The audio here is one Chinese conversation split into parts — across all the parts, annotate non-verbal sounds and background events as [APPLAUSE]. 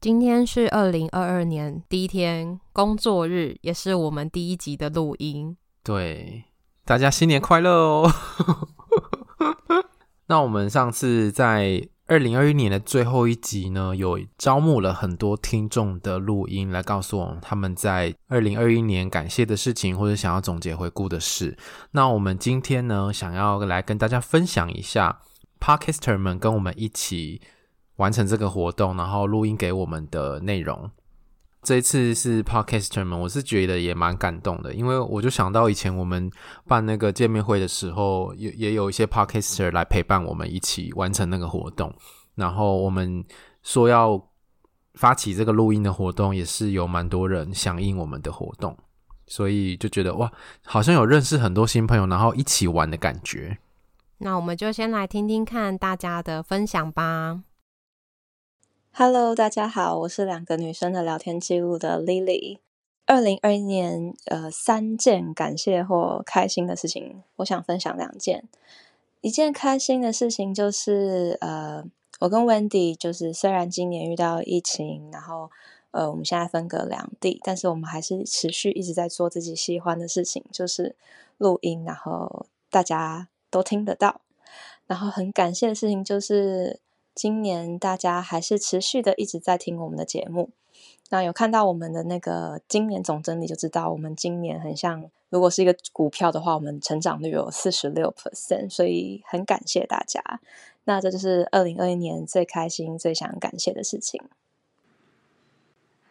今天是二零二二年第一天工作日，也是我们第一集的录音。对，大家新年快乐哦！[LAUGHS] 那我们上次在二零二一年的最后一集呢，有招募了很多听众的录音，来告诉我们他们在二零二一年感谢的事情，或者想要总结回顾的事。那我们今天呢，想要来跟大家分享一下 Podcaster 们跟我们一起。完成这个活动，然后录音给我们的内容。这一次是 Podcaster 们，我是觉得也蛮感动的，因为我就想到以前我们办那个见面会的时候，也也有一些 Podcaster 来陪伴我们一起完成那个活动。然后我们说要发起这个录音的活动，也是有蛮多人响应我们的活动，所以就觉得哇，好像有认识很多新朋友，然后一起玩的感觉。那我们就先来听听看大家的分享吧。Hello，大家好，我是两个女生的聊天记录的 Lily。二零二一年，呃，三件感谢或开心的事情，我想分享两件。一件开心的事情就是，呃，我跟 Wendy 就是虽然今年遇到疫情，然后呃，我们现在分隔两地，但是我们还是持续一直在做自己喜欢的事情，就是录音，然后大家都听得到。然后很感谢的事情就是。今年大家还是持续的一直在听我们的节目，那有看到我们的那个今年总整理就知道，我们今年很像，如果是一个股票的话，我们成长率有四十六 percent，所以很感谢大家。那这就是二零二一年最开心、最想感谢的事情。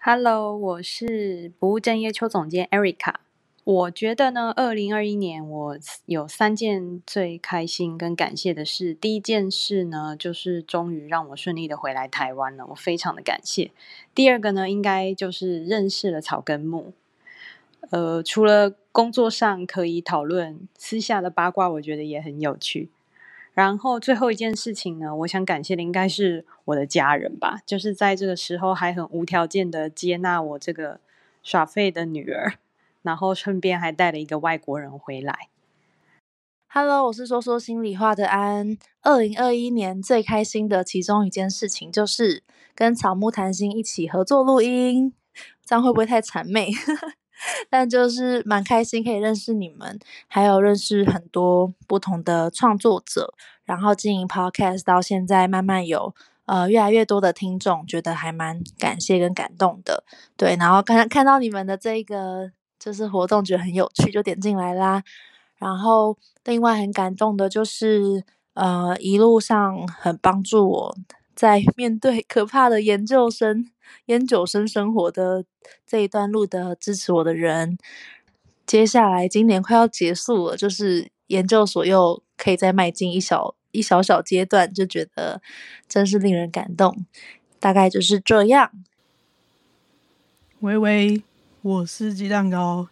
Hello，我是不务正业邱总监 Erica。我觉得呢，二零二一年我有三件最开心跟感谢的事。第一件事呢，就是终于让我顺利的回来台湾了，我非常的感谢。第二个呢，应该就是认识了草根木。呃，除了工作上可以讨论，私下的八卦，我觉得也很有趣。然后最后一件事情呢，我想感谢的应该是我的家人吧，就是在这个时候还很无条件的接纳我这个耍废的女儿。然后顺便还带了一个外国人回来。Hello，我是说说心里话的安。二零二一年最开心的其中一件事情就是跟草木谈心一起合作录音，这样会不会太谄媚？[LAUGHS] 但就是蛮开心，可以认识你们，还有认识很多不同的创作者，然后经营 Podcast 到现在，慢慢有呃越来越多的听众，觉得还蛮感谢跟感动的。对，然后看看到你们的这个。就是活动觉得很有趣，就点进来啦。然后另外很感动的就是，呃，一路上很帮助我在 [LAUGHS] 面对可怕的研究生、研究生生活的这一段路的支持我的人。接下来今年快要结束了，就是研究所又可以再迈进一小一小小阶段，就觉得真是令人感动。大概就是这样。喂喂。我是鸡蛋糕。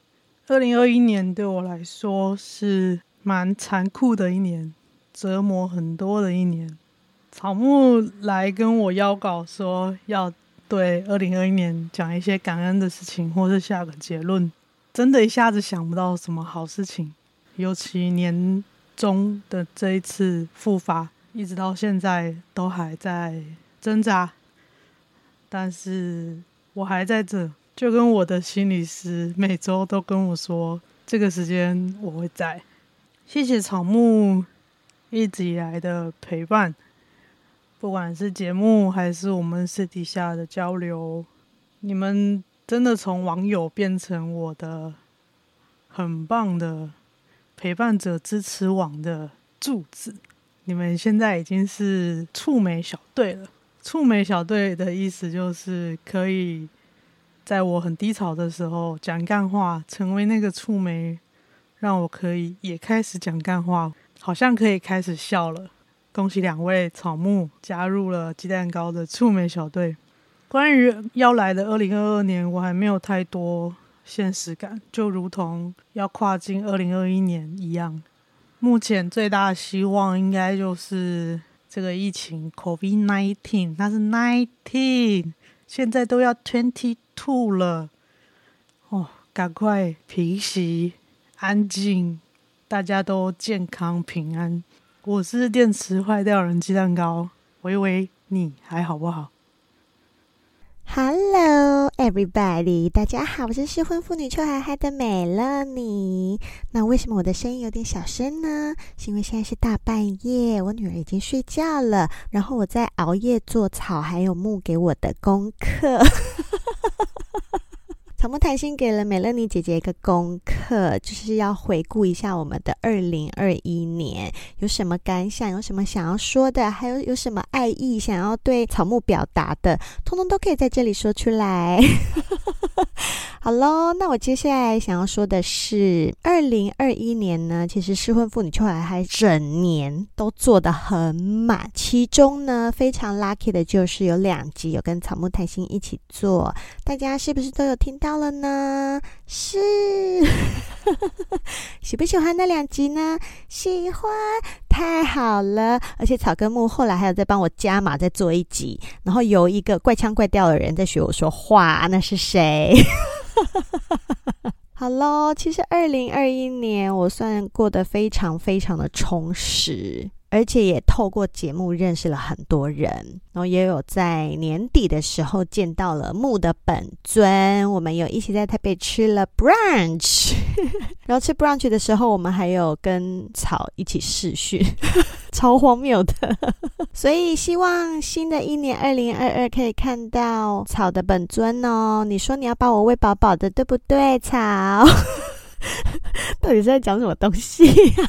二零二一年对我来说是蛮残酷的一年，折磨很多的一年。草木来跟我邀稿说要对二零二一年讲一些感恩的事情，或是下个结论，真的一下子想不到什么好事情。尤其年终的这一次复发，一直到现在都还在挣扎，但是我还在这。就跟我的心理师每周都跟我说，这个时间我会在。谢谢草木一直以来的陪伴，不管是节目还是我们私底下的交流，你们真的从网友变成我的很棒的陪伴者、支持网的柱子。你们现在已经是触媒小队了。触媒小队的意思就是可以。在我很低潮的时候讲干话，成为那个触媒，让我可以也开始讲干话，好像可以开始笑了。恭喜两位草木加入了鸡蛋糕的触媒小队。关于要来的二零二二年，我还没有太多现实感，就如同要跨进二零二一年一样。目前最大的希望应该就是这个疫情 COVID-19，它是 nineteen，现在都要 twenty two 了。哦，赶快平息，安静，大家都健康平安。我是电池坏掉人鸡蛋糕，喂喂，你还好不好？Hello, everybody！大家好，我是失婚妇女秋海海的美乐妮。那为什么我的声音有点小声呢？是因为现在是大半夜，我女儿已经睡觉了，然后我在熬夜做草还有木给我的功课。[LAUGHS] 草木谈心给了美乐妮姐姐一个功课，就是要回顾一下我们的二零二一年有什么感想，有什么想要说的，还有有什么爱意想要对草木表达的，通通都可以在这里说出来。[LAUGHS] 好喽，那我接下来想要说的是，二零二一年呢，其实失婚妇女秋海海整年都做得很满，其中呢非常 lucky 的就是有两集有跟草木谈心一起做，大家是不是都有听到了呢？是，[LAUGHS] 喜不喜欢那两集呢？喜欢，太好了！而且草根木后来还有在帮我加码再做一集，然后有一个怪腔怪调的人在学我说话，那是谁？[LAUGHS] 好喽，其实二零二一年我算过得非常非常的充实。而且也透过节目认识了很多人，然后也有在年底的时候见到了木的本尊，我们有一起在台北吃了 brunch，[LAUGHS] 然后吃 brunch 的时候，我们还有跟草一起试训，[LAUGHS] 超荒谬的。[LAUGHS] 所以希望新的一年二零二二可以看到草的本尊哦。你说你要把我喂饱饱的，对不对，草？[LAUGHS] 到底是在讲什么东西？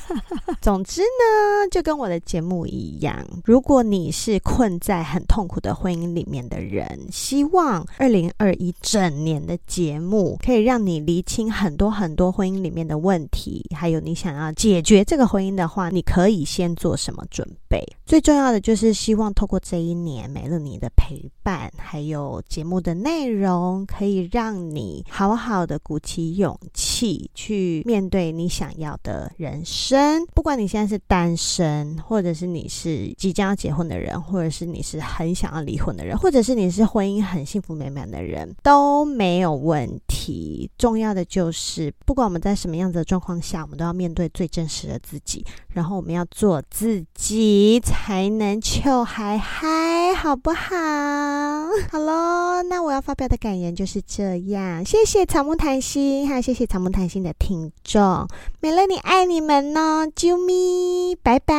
[LAUGHS] 总之呢，就跟我的节目一样，如果你是困在很痛苦的婚姻里面的人，希望二零二一整年的节目可以让你厘清很多很多婚姻里面的问题，还有你想要解决这个婚姻的话，你可以先做什么准备？最重要的就是希望透过这一年美乐妮的陪伴，还有节目的内容，可以让你好好的鼓起勇气去面对你想要的人生。不管你现在是单身，或者是你是即将要结婚的人，或者是你是很想要离婚的人，或者是你是婚姻很幸福美满的人，都没有问题。重要的就是，不管我们在什么样子的状况下，我们都要面对最真实的自己，然后我们要做自己，才能秋海海，好不好？[LAUGHS] 好喽，那我要发表的感言就是这样。谢谢草木谈心，还有谢谢草木谈心的听众，美乐你爱你们哦，啾咪，拜拜。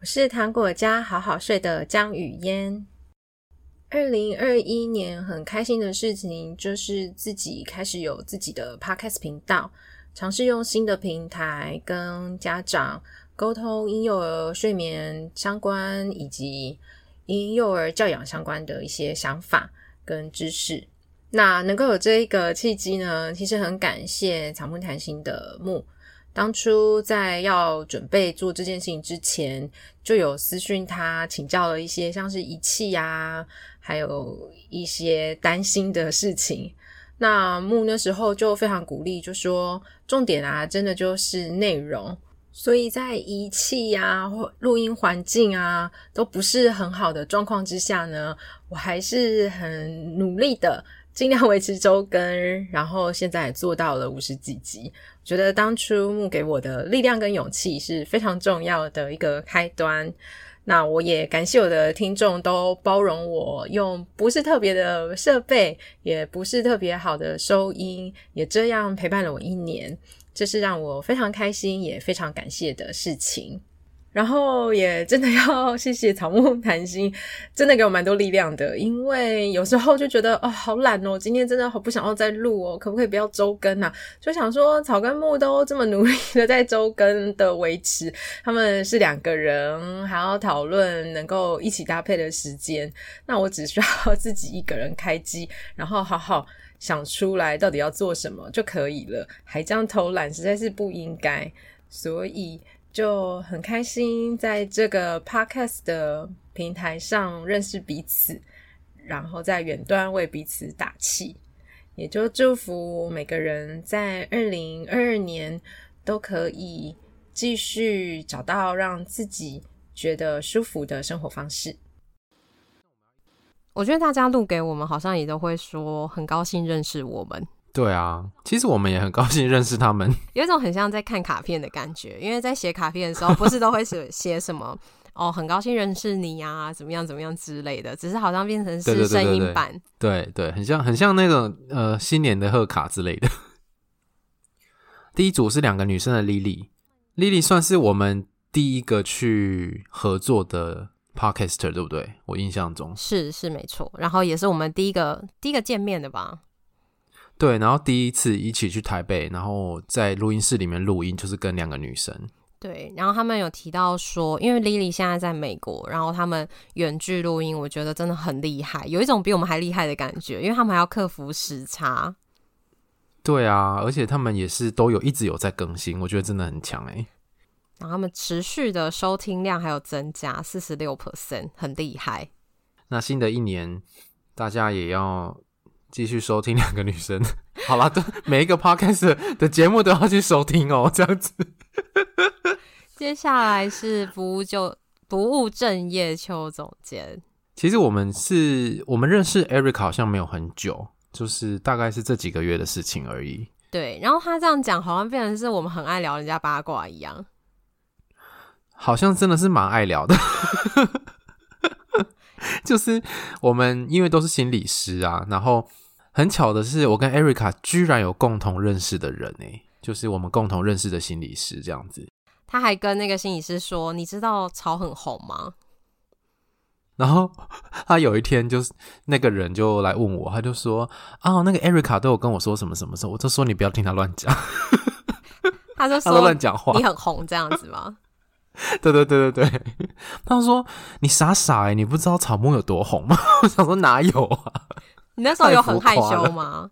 我是糖果家好好睡的江雨嫣。二零二一年很开心的事情就是自己开始有自己的 podcast 频道，尝试用新的平台跟家长沟通婴幼儿睡眠相关以及婴幼儿教养相关的一些想法跟知识。那能够有这一个契机呢，其实很感谢草木谈心的木。当初在要准备做这件事情之前，就有私讯他请教了一些像是仪器啊，还有一些担心的事情。那木那时候就非常鼓励，就说重点啊，真的就是内容。所以在仪器啊或录音环境啊都不是很好的状况之下呢，我还是很努力的。尽量维持周更，然后现在也做到了五十几集。我觉得当初木给我的力量跟勇气是非常重要的一个开端。那我也感谢我的听众都包容我用不是特别的设备，也不是特别好的收音，也这样陪伴了我一年，这是让我非常开心也非常感谢的事情。然后也真的要谢谢草木谈心，真的给我蛮多力量的。因为有时候就觉得哦，好懒哦，今天真的好不想要再录哦，可不可以不要周更啊？就想说草根木都这么努力的在周更的维持，他们是两个人，还要讨论能够一起搭配的时间，那我只需要自己一个人开机，然后好好想出来到底要做什么就可以了，还这样偷懒实在是不应该，所以。就很开心在这个 podcast 的平台上认识彼此，然后在远端为彼此打气，也就祝福每个人在二零二二年都可以继续找到让自己觉得舒服的生活方式。我觉得大家录给我们，好像也都会说很高兴认识我们。对啊，其实我们也很高兴认识他们，有一种很像在看卡片的感觉。因为在写卡片的时候，不是都会写 [LAUGHS] 写什么哦，很高兴认识你啊，怎么样怎么样之类的，只是好像变成是声音版。对对，很像很像那种呃新年的贺卡之类的。第一组是两个女生的 Lily，Lily 算是我们第一个去合作的 Podcaster，对不对？我印象中是是没错，然后也是我们第一个第一个见面的吧。对，然后第一次一起去台北，然后在录音室里面录音，就是跟两个女生。对，然后他们有提到说，因为 Lily 现在在美国，然后他们远距录音，我觉得真的很厉害，有一种比我们还厉害的感觉，因为他们还要克服时差。对啊，而且他们也是都有一直有在更新，我觉得真的很强哎。然后他们持续的收听量还有增加四十六 percent，很厉害。那新的一年，大家也要。继续收听两个女生，[LAUGHS] 好啦，对，每一个 podcast 的节目都要去收听哦，这样子。[LAUGHS] 接下来是不务就不务正业邱总监。其实我们是我们认识 Erica 好像没有很久，就是大概是这几个月的事情而已。对，然后他这样讲，好像变成是我们很爱聊人家八卦一样。好像真的是蛮爱聊的。[LAUGHS] 就是我们因为都是心理师啊，然后。很巧的是，我跟 Erica 居然有共同认识的人哎，就是我们共同认识的心理师这样子。他还跟那个心理师说：“你知道草很红吗？”然后他有一天就是那个人就来问我，他就说：“啊，那个 Erica 都有跟我说什么什么什么。”我就说：“你不要听他乱讲。”他就说：“他乱讲话，你很红这样子吗？”对对对对对，[LAUGHS] 他说：“你傻傻哎，你不知道草木有多红吗？” [LAUGHS] 我想说哪有啊。你那时候有很害羞吗？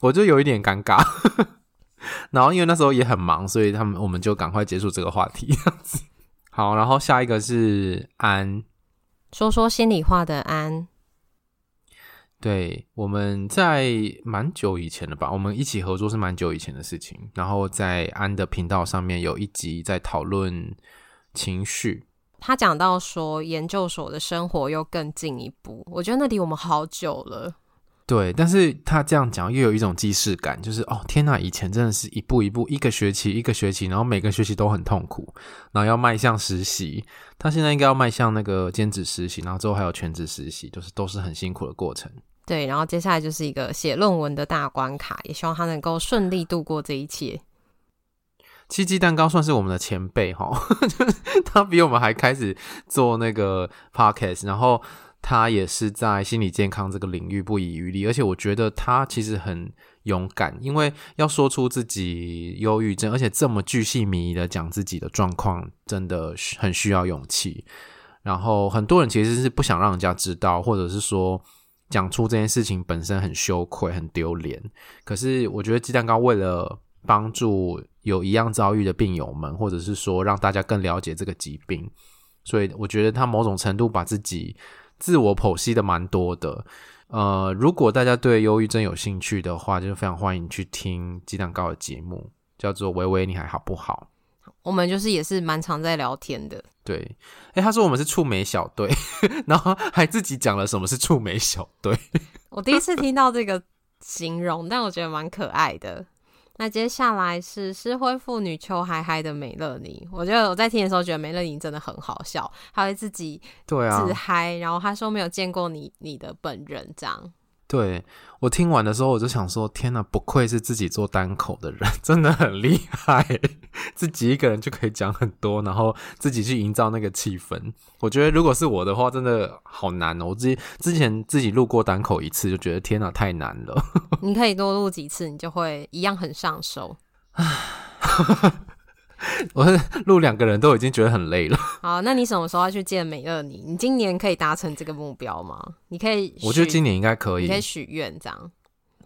我就有一点尴尬，[LAUGHS] 然后因为那时候也很忙，所以他们我们就赶快结束这个话题。这样子好，然后下一个是安，说说心里话的安。对，我们在蛮久以前了吧？我们一起合作是蛮久以前的事情。然后在安的频道上面有一集在讨论情绪。他讲到说，研究所的生活又更进一步，我觉得那离我们好久了。对，但是他这样讲又有一种既视感，就是哦，天哪，以前真的是一步一步，一个学期一个学期，然后每个学期都很痛苦，然后要迈向实习。他现在应该要迈向那个兼职实习，然后之后还有全职实习，就是都是很辛苦的过程。对，然后接下来就是一个写论文的大关卡，也希望他能够顺利度过这一切。七鸡蛋糕算是我们的前辈哈，[LAUGHS] 就是他比我们还开始做那个 podcast，然后他也是在心理健康这个领域不遗余力，而且我觉得他其实很勇敢，因为要说出自己忧郁症，而且这么巨细靡遗的讲自己的状况，真的很需要勇气。然后很多人其实是不想让人家知道，或者是说讲出这件事情本身很羞愧、很丢脸。可是我觉得鸡蛋糕为了帮助有一样遭遇的病友们，或者是说让大家更了解这个疾病，所以我觉得他某种程度把自己自我剖析的蛮多的。呃，如果大家对忧郁症有兴趣的话，就是非常欢迎去听鸡蛋糕的节目，叫做“微微你还好不好”。我们就是也是蛮常在聊天的。对，诶，他说我们是触媒小队，[LAUGHS] 然后还自己讲了什么是触媒小队。[LAUGHS] 我第一次听到这个形容，但我觉得蛮可爱的。那接下来是失婚妇女秋嗨嗨的美乐妮，我觉得我在听的时候觉得美乐妮真的很好笑，她会自己对啊。自嗨，然后她说没有见过你你的本人这样。对，我听完的时候，我就想说：天哪，不愧是自己做单口的人，[LAUGHS] 真的很厉害，自己一个人就可以讲很多，然后自己去营造那个气氛。我觉得如果是我的话，真的好难哦。我之之前自己录过单口一次，就觉得天哪，太难了。[LAUGHS] 你可以多录几次，你就会一样很上手。[LAUGHS] [LAUGHS] 我录两个人都已经觉得很累了。好，那你什么时候要去见美乐妮？你今年可以达成这个目标吗？你可以，我觉得今年应该可以。你可以许愿这样。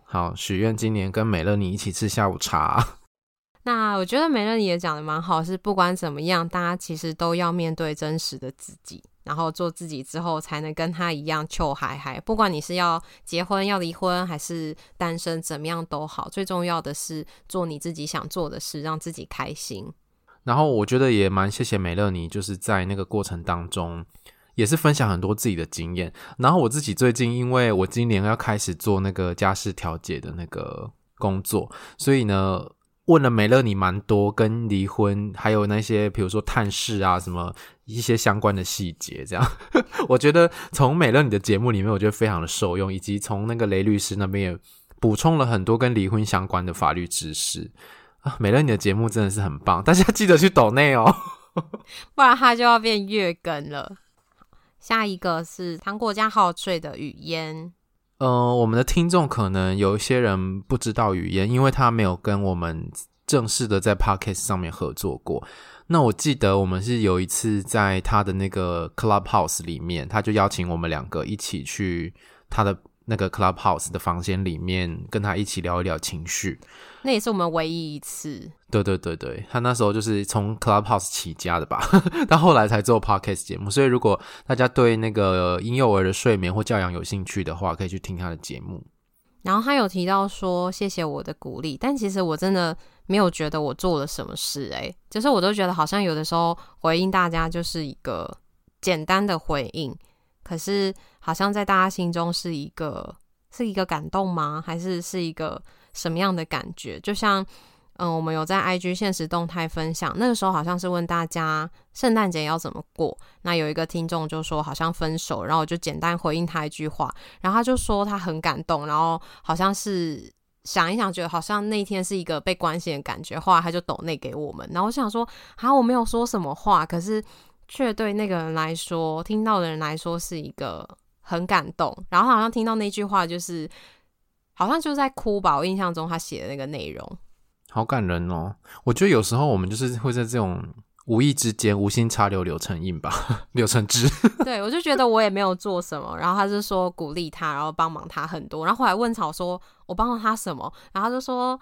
好，许愿今年跟美乐妮一起吃下午茶。[LAUGHS] 那我觉得美乐你也讲的蛮好，是不管怎么样，大家其实都要面对真实的自己，然后做自己之后，才能跟他一样求嗨嗨。不管你是要结婚、要离婚，还是单身，怎么样都好，最重要的是做你自己想做的事，让自己开心。然后我觉得也蛮谢谢美乐你，就是在那个过程当中，也是分享很多自己的经验。然后我自己最近，因为我今年要开始做那个家事调解的那个工作，所以呢。问了美乐你蛮多跟离婚，还有那些比如说探视啊什么一些相关的细节，这样 [LAUGHS] 我觉得从美乐你的节目里面，我觉得非常的受用，以及从那个雷律师那边也补充了很多跟离婚相关的法律知识啊。美乐你的节目真的是很棒，大家记得去抖内哦，[LAUGHS] 不然它就要变月更了。下一个是糖果加好睡的语嫣。呃，我们的听众可能有一些人不知道语嫣，因为他没有跟我们正式的在 Podcast 上面合作过。那我记得我们是有一次在他的那个 Clubhouse 里面，他就邀请我们两个一起去他的。那个 Clubhouse 的房间里面，跟他一起聊一聊情绪，那也是我们唯一一次。对对对对，他那时候就是从 Clubhouse 起家的吧，[LAUGHS] 到后来才做 Podcast 节目。所以如果大家对那个婴幼儿的睡眠或教养有兴趣的话，可以去听他的节目。然后他有提到说谢谢我的鼓励，但其实我真的没有觉得我做了什么事，诶，就是我都觉得好像有的时候回应大家就是一个简单的回应。可是，好像在大家心中是一个是一个感动吗？还是是一个什么样的感觉？就像，嗯，我们有在 IG 现实动态分享，那个时候好像是问大家圣诞节要怎么过。那有一个听众就说好像分手，然后我就简单回应他一句话，然后他就说他很感动，然后好像是想一想，觉得好像那天是一个被关心的感觉，后来他就抖内给我们。然后我想说，好，我没有说什么话，可是。却对那个人来说，听到的人来说是一个很感动。然后好像听到那句话，就是好像就在哭吧。我印象中他写的那个内容，好感人哦。我觉得有时候我们就是会在这种无意之间，无心插柳柳成荫吧，[LAUGHS] 柳成枝。[LAUGHS] 对，我就觉得我也没有做什么，然后他就说鼓励他，然后帮忙他很多。然后后来问草说，我帮了他什么？然后他就说。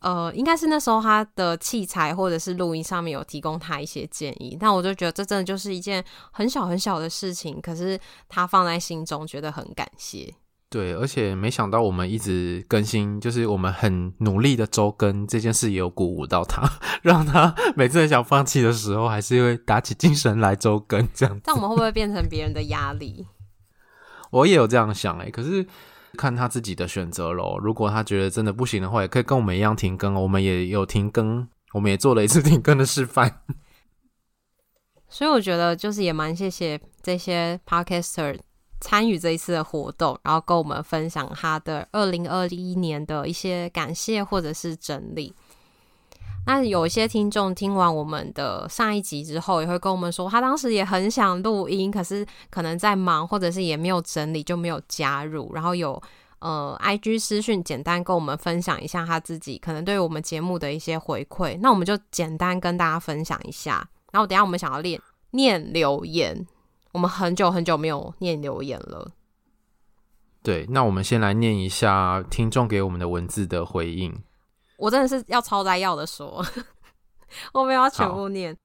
呃，应该是那时候他的器材或者是录音上面有提供他一些建议，但我就觉得这真的就是一件很小很小的事情，可是他放在心中，觉得很感谢。对，而且没想到我们一直更新，就是我们很努力的周更这件事，也有鼓舞到他，[LAUGHS] 让他每次很想放弃的时候，还是会打起精神来周更这样。但我们会不会变成别人的压力？[LAUGHS] 我也有这样想哎，可是。看他自己的选择喽。如果他觉得真的不行的话，也可以跟我们一样停更。我们也有停更，我们也做了一次停更的示范。[LAUGHS] 所以我觉得就是也蛮谢谢这些 Podcaster 参与这一次的活动，然后跟我们分享他的二零二一年的一些感谢或者是整理。那有一些听众听完我们的上一集之后，也会跟我们说，他当时也很想录音，可是可能在忙，或者是也没有整理，就没有加入。然后有呃，IG 私讯简单跟我们分享一下他自己可能对我们节目的一些回馈。那我们就简单跟大家分享一下。然后等下我们想要练念留言，我们很久很久没有念留言了。对，那我们先来念一下听众给我们的文字的回应。我真的是要超摘要的说，[LAUGHS] 我没有要全部念。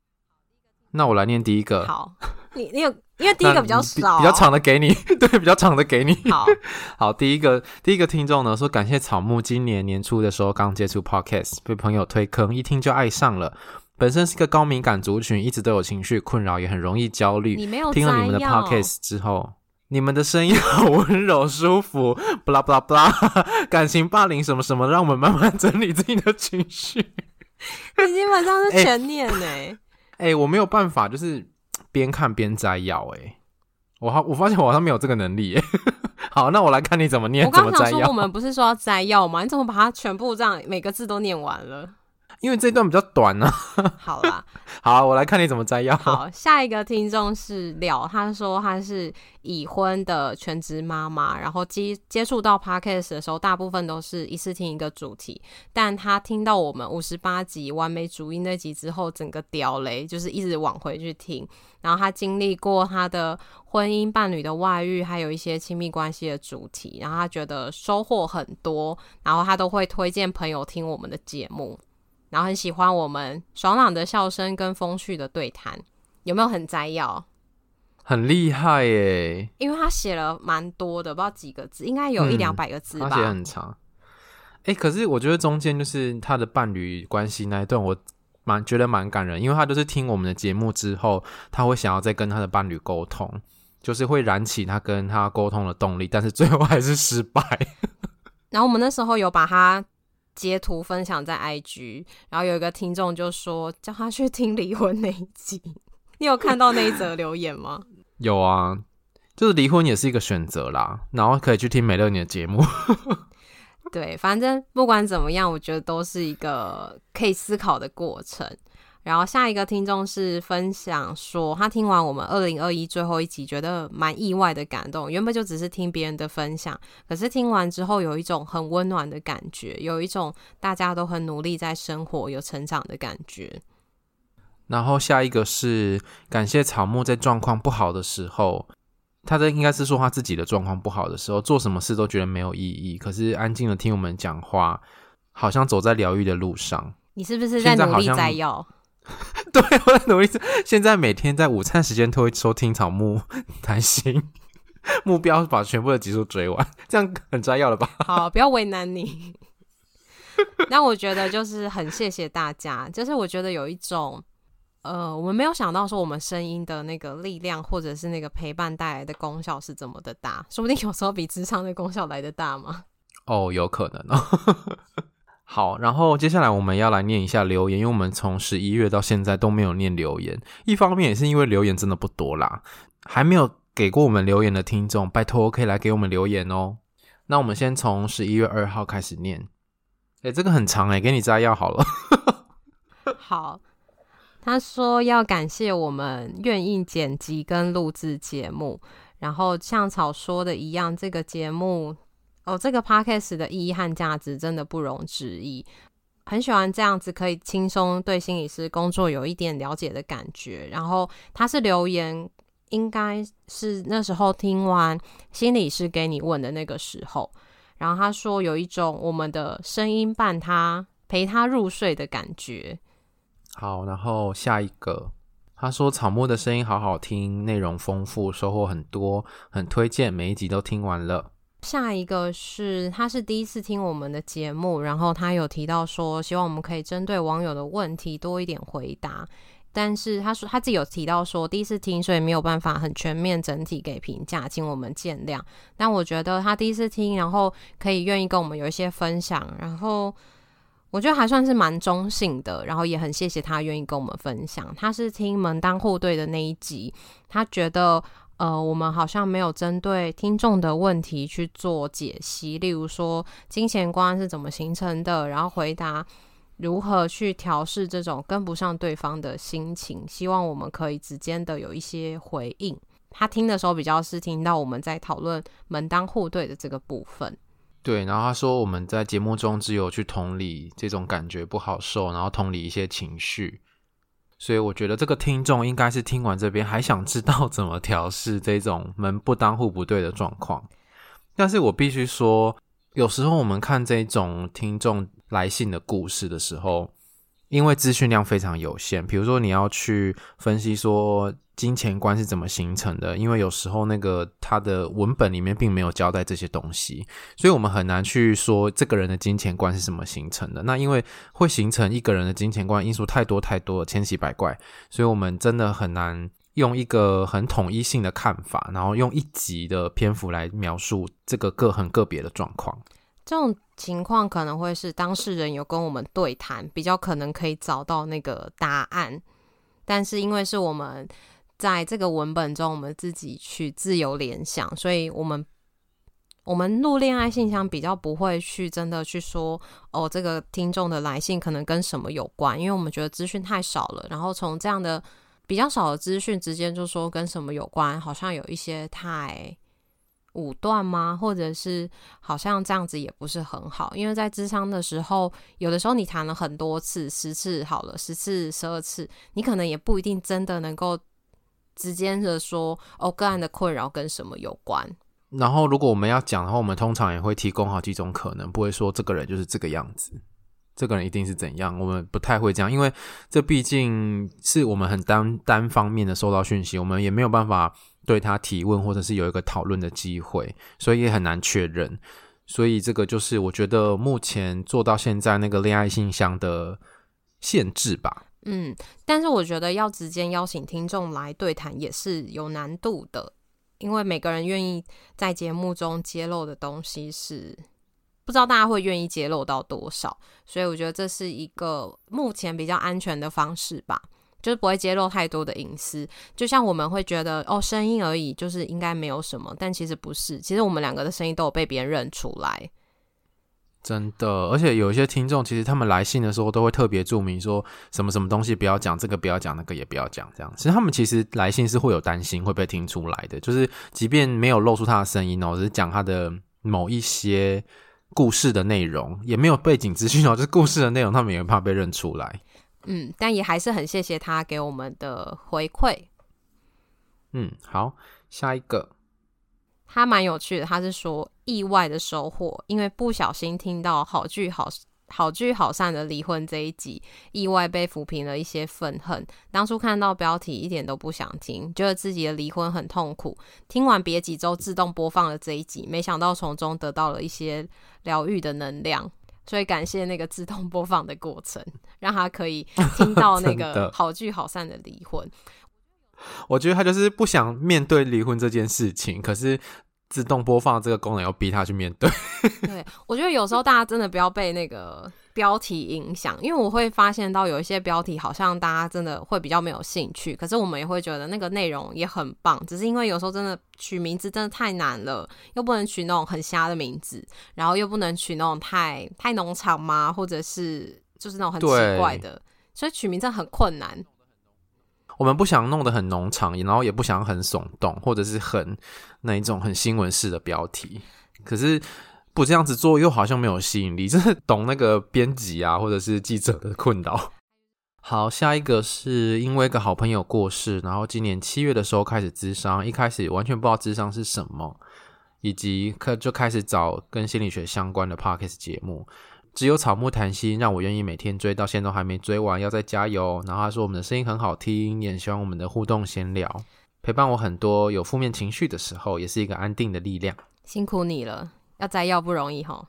那我来念第一个。好，你你有，因为第一个比较少，比较长的给你，[LAUGHS] 对，比较长的给你。好，好，第一个第一个听众呢说，感谢草木今年年初的时候刚接触 Podcast，被朋友推坑，一听就爱上了。本身是个高敏感族群，一直都有情绪困扰，也很容易焦虑。你没有听了你们的 Podcast 之后。你们的声音好温柔舒服，不啦不啦不啦，[LAUGHS] 感情霸凌什么什么，让我们慢慢整理自己的情绪。你基本上是 [LAUGHS] 全念呢。[LAUGHS] 哎、欸欸，我没有办法，就是 [TSK] 边看边摘要。哎，我好，我发现我好像没有这个能力。哎，好，那我来看你怎么念。我刚刚想说，我们不是说要摘要吗？你怎么把它全部这样每个字都念完了？因为这段比较短呢、啊。[LAUGHS] 好啦，好，我来看你怎么摘要。好，下一个听众是廖，他说他是已婚的全职妈妈，然后接接触到 Podcast 的时候，大部分都是一次听一个主题，但他听到我们五十八集完美主义那集之后，整个掉雷，就是一直往回去听。然后他经历过他的婚姻伴侣的外遇，还有一些亲密关系的主题，然后他觉得收获很多，然后他都会推荐朋友听我们的节目。然后很喜欢我们爽朗的笑声跟风趣的对谈，有没有很摘要？很厉害耶！因为他写了蛮多的，不知道几个字，应该有一两百个字吧。嗯、他写很长。哎、欸，可是我觉得中间就是他的伴侣关系那一段，我蛮觉得蛮感人，因为他就是听我们的节目之后，他会想要再跟他的伴侣沟通，就是会燃起他跟他沟通的动力，但是最后还是失败。[LAUGHS] 然后我们那时候有把他截图分享在 IG，然后有一个听众就说叫他去听离婚那一集。你有看到那一则留言吗？[LAUGHS] 有啊，就是离婚也是一个选择啦，然后可以去听美乐你的节目。[LAUGHS] 对，反正不管怎么样，我觉得都是一个可以思考的过程。然后下一个听众是分享说，他听完我们二零二一最后一集，觉得蛮意外的感动。原本就只是听别人的分享，可是听完之后有一种很温暖的感觉，有一种大家都很努力在生活、有成长的感觉。然后下一个是感谢草木在状况不好的时候，他这应该是说他自己的状况不好的时候，做什么事都觉得没有意义，可是安静的听我们讲话，好像走在疗愈的路上。你是不是在努力在要？[LAUGHS] 对，我在努力。现在每天在午餐时间都会收听草木 [LAUGHS] 谈心，目标把全部的集数追完，这样很摘要了吧？好，不要为难你。[LAUGHS] 那我觉得就是很谢谢大家，就是我觉得有一种。呃，我们没有想到说我们声音的那个力量，或者是那个陪伴带来的功效是怎么的大，说不定有时候比咨商的功效来得大吗？哦，有可能哦。好，然后接下来我们要来念一下留言，因为我们从十一月到现在都没有念留言，一方面也是因为留言真的不多啦，还没有给过我们留言的听众，拜托可以来给我们留言哦。那我们先从十一月二号开始念，诶，这个很长诶，给你摘要好了。[LAUGHS] 好。他说要感谢我们愿意剪辑跟录制节目，然后像草说的一样，这个节目哦，这个 podcast 的意义和价值真的不容置疑。很喜欢这样子可以轻松对心理师工作有一点了解的感觉。然后他是留言，应该是那时候听完心理师给你问的那个时候，然后他说有一种我们的声音伴他陪他入睡的感觉。好，然后下一个，他说草木的声音好好听，内容丰富，收获很多，很推荐，每一集都听完了。下一个是，他是第一次听我们的节目，然后他有提到说，希望我们可以针对网友的问题多一点回答，但是他说他自己有提到说，第一次听，所以没有办法很全面整体给评价，请我们见谅。但我觉得他第一次听，然后可以愿意跟我们有一些分享，然后。我觉得还算是蛮中性的，然后也很谢谢他愿意跟我们分享。他是听门当户对的那一集，他觉得呃，我们好像没有针对听众的问题去做解析，例如说金钱观是怎么形成的，然后回答如何去调试这种跟不上对方的心情。希望我们可以直接的有一些回应。他听的时候比较是听到我们在讨论门当户对的这个部分。对，然后他说我们在节目中只有去同理这种感觉不好受，然后同理一些情绪，所以我觉得这个听众应该是听完这边还想知道怎么调试这种门不当户不对的状况。但是我必须说，有时候我们看这种听众来信的故事的时候，因为资讯量非常有限，比如说你要去分析说。金钱观是怎么形成的？因为有时候那个他的文本里面并没有交代这些东西，所以我们很难去说这个人的金钱观是怎么形成的。那因为会形成一个人的金钱观因素太多太多了，千奇百怪，所以我们真的很难用一个很统一性的看法，然后用一集的篇幅来描述这个个很个别的状况。这种情况可能会是当事人有跟我们对谈，比较可能可以找到那个答案，但是因为是我们。在这个文本中，我们自己去自由联想，所以我们我们录恋爱信箱比较不会去真的去说哦，这个听众的来信可能跟什么有关，因为我们觉得资讯太少了。然后从这样的比较少的资讯之间就说跟什么有关，好像有一些太武断吗？或者是好像这样子也不是很好，因为在咨商的时候，有的时候你谈了很多次，十次好了，十次、十二次，你可能也不一定真的能够。直接的说，哦，个案的困扰跟什么有关？然后，如果我们要讲的话，我们通常也会提供好几种可能，不会说这个人就是这个样子。这个人一定是怎样，我们不太会这样，因为这毕竟是我们很单单方面的收到讯息，我们也没有办法对他提问，或者是有一个讨论的机会，所以也很难确认。所以这个就是我觉得目前做到现在那个恋爱信箱的限制吧。嗯，但是我觉得要直接邀请听众来对谈也是有难度的，因为每个人愿意在节目中揭露的东西是。不知道大家会愿意揭露到多少，所以我觉得这是一个目前比较安全的方式吧，就是不会揭露太多的隐私。就像我们会觉得哦，声音而已，就是应该没有什么，但其实不是。其实我们两个的声音都有被别人认出来，真的。而且有一些听众，其实他们来信的时候都会特别注明说什么什么东西不要讲，这个不要讲，那个也不要讲，这样。其实他们其实来信是会有担心会被听出来的，就是即便没有露出他的声音哦，只是讲他的某一些。故事的内容也没有背景资讯哦，就是故事的内容，他们也怕被认出来。嗯，但也还是很谢谢他给我们的回馈。嗯，好，下一个，他蛮有趣的，他是说意外的收获，因为不小心听到好聚好。好聚好散的离婚这一集，意外被抚平了一些愤恨。当初看到标题一点都不想听，觉得自己的离婚很痛苦。听完别几周自动播放了这一集，没想到从中得到了一些疗愈的能量。所以感谢那个自动播放的过程，让他可以听到 [LAUGHS] 那个好聚好散的离婚。我觉得他就是不想面对离婚这件事情，可是。自动播放这个功能要逼他去面对。[LAUGHS] 对，我觉得有时候大家真的不要被那个标题影响，因为我会发现到有一些标题好像大家真的会比较没有兴趣，可是我们也会觉得那个内容也很棒，只是因为有时候真的取名字真的太难了，又不能取那种很瞎的名字，然后又不能取那种太太农场嘛，或者是就是那种很奇怪的，所以取名真的很困难。我们不想弄得很农场，然后也不想很耸动，或者是很那一种很新闻式的标题。可是不这样子做又好像没有吸引力，[LAUGHS] 真的懂那个编辑啊，或者是记者的困扰。好，下一个是因为一个好朋友过世，然后今年七月的时候开始咨商，一开始完全不知道咨商是什么，以及可就开始找跟心理学相关的 Podcast 节目。只有草木谈心让我愿意每天追，到现在都还没追完，要再加油。然后他说我们的声音很好听，也很喜欢我们的互动闲聊，陪伴我很多有负面情绪的时候，也是一个安定的力量。辛苦你了，要摘要不容易哈。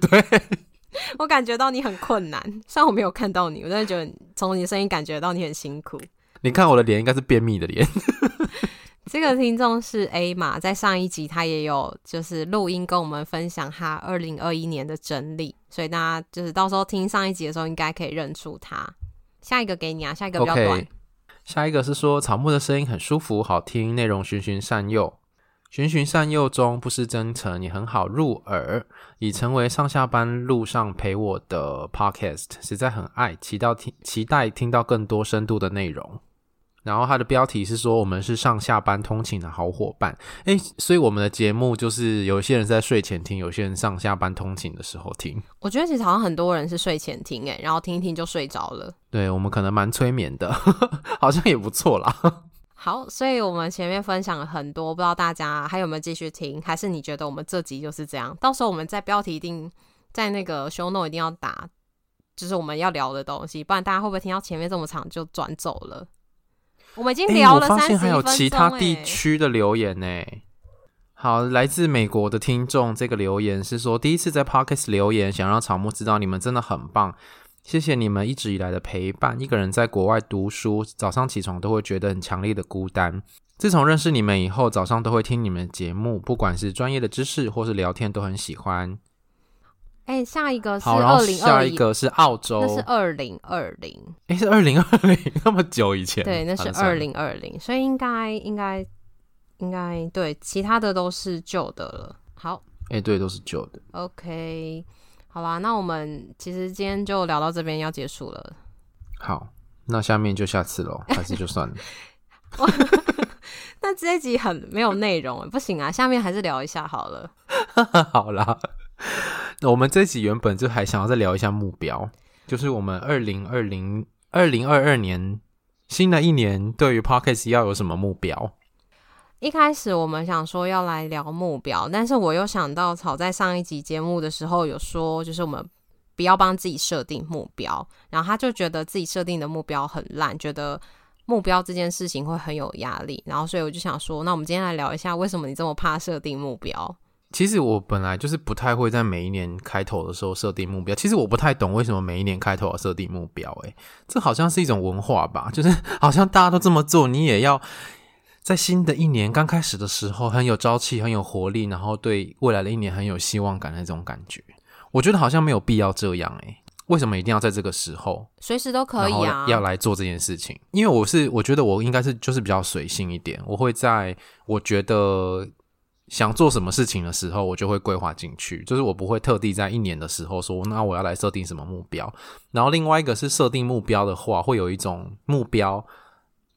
对，[LAUGHS] [LAUGHS] 我感觉到你很困难，虽然我没有看到你，我真的觉得从你的声音感觉到你很辛苦。你看我的脸应该是便秘的脸。[LAUGHS] 这个听众是 A 嘛，在上一集他也有就是录音跟我们分享他二零二一年的整理，所以大家就是到时候听上一集的时候，应该可以认出他。下一个给你啊，下一个比较短。Okay. 下一个是说草木的声音很舒服、好听，内容循循善诱，循循善诱中不失真诚，也很好入耳，已成为上下班路上陪我的 Podcast，实在很爱，期待听期待听到更多深度的内容。然后它的标题是说我们是上下班通勤的好伙伴，诶，所以我们的节目就是有些人在睡前听，有些人上下班通勤的时候听。我觉得其实好像很多人是睡前听，诶，然后听一听就睡着了。对，我们可能蛮催眠的，[LAUGHS] 好像也不错啦。好，所以我们前面分享了很多，不知道大家还有没有继续听，还是你觉得我们这集就是这样？到时候我们在标题一定在那个 show note 一定要打，就是我们要聊的东西，不然大家会不会听到前面这么长就转走了？我们已经聊了发现还有其他地区的留言呢。好，来自美国的听众，这个留言是说第一次在 Podcast 留言，想让草木知道你们真的很棒，谢谢你们一直以来的陪伴。一个人在国外读书，早上起床都会觉得很强烈的孤单。自从认识你们以后，早上都会听你们的节目，不管是专业的知识或是聊天，都很喜欢。哎、欸，下一个是二零二，下一个是澳洲，那是二零二零。哎，是二零二零，那么久以前。对，那是二零二零，所以应该应该应该对，其他的都是旧的了。好，哎、欸，对，都是旧的。OK，好啦，那我们其实今天就聊到这边要结束了。好，那下面就下次喽，还是就算了。[LAUGHS] [LAUGHS] 那这一集很没有内容，不行啊，下面还是聊一下好了。[LAUGHS] 好啦。那我们这集原本就还想要再聊一下目标，就是我们二零二零二零二二年新的一年对于 Podcast 要有什么目标？一开始我们想说要来聊目标，但是我又想到草在上一集节目的时候有说，就是我们不要帮自己设定目标，然后他就觉得自己设定的目标很烂，觉得目标这件事情会很有压力，然后所以我就想说，那我们今天来聊一下，为什么你这么怕设定目标？其实我本来就是不太会在每一年开头的时候设定目标。其实我不太懂为什么每一年开头要设定目标，诶，这好像是一种文化吧，就是 [LAUGHS] 好像大家都这么做，你也要在新的一年刚开始的时候很有朝气、很有活力，然后对未来的一年很有希望感的那种感觉。我觉得好像没有必要这样，诶，为什么一定要在这个时候？随时都可以啊，要来做这件事情。因为我是我觉得我应该是就是比较随性一点，我会在我觉得。想做什么事情的时候，我就会规划进去。就是我不会特地在一年的时候说，那我要来设定什么目标。然后另外一个是设定目标的话，会有一种目标，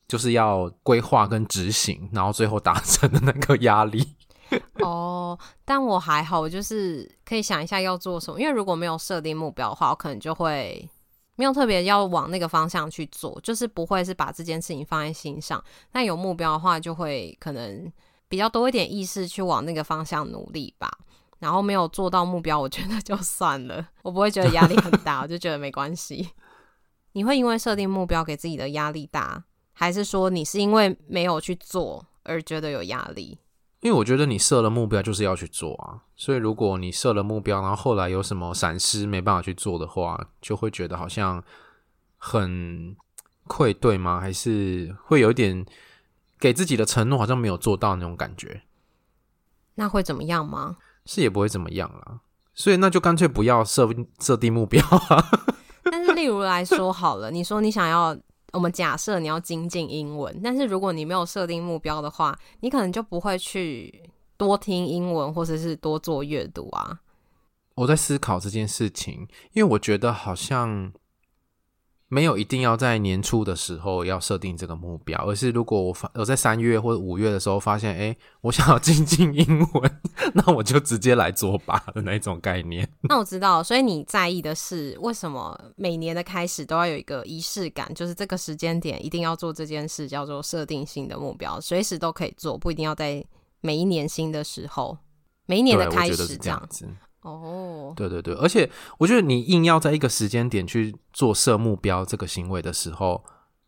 就是要规划跟执行，然后最后达成的那个压力。[LAUGHS] 哦，但我还好，我就是可以想一下要做什么。因为如果没有设定目标的话，我可能就会没有特别要往那个方向去做，就是不会是把这件事情放在心上。但有目标的话，就会可能。比较多一点意识去往那个方向努力吧，然后没有做到目标，我觉得就算了，我不会觉得压力很大，我就觉得没关系。你会因为设定目标给自己的压力大，还是说你是因为没有去做而觉得有压力？因为我觉得你设了目标就是要去做啊，所以如果你设了目标，然后后来有什么闪失没办法去做的话，就会觉得好像很愧对吗？还是会有一点？给自己的承诺好像没有做到那种感觉，那会怎么样吗？是也不会怎么样啦，所以那就干脆不要设设定目标啊。[LAUGHS] 但是例如来说好了，你说你想要，我们假设你要精进英文，但是如果你没有设定目标的话，你可能就不会去多听英文或者是多做阅读啊。我在思考这件事情，因为我觉得好像。没有一定要在年初的时候要设定这个目标，而是如果我发我在三月或者五月的时候发现，哎，我想要精进英文，[LAUGHS] 那我就直接来做吧的那种概念。那我知道，所以你在意的是为什么每年的开始都要有一个仪式感，就是这个时间点一定要做这件事，叫做设定性的目标，随时都可以做，不一定要在每一年新的时候，每一年的开始这样子。哦，对对对，而且我觉得你硬要在一个时间点去做设目标这个行为的时候，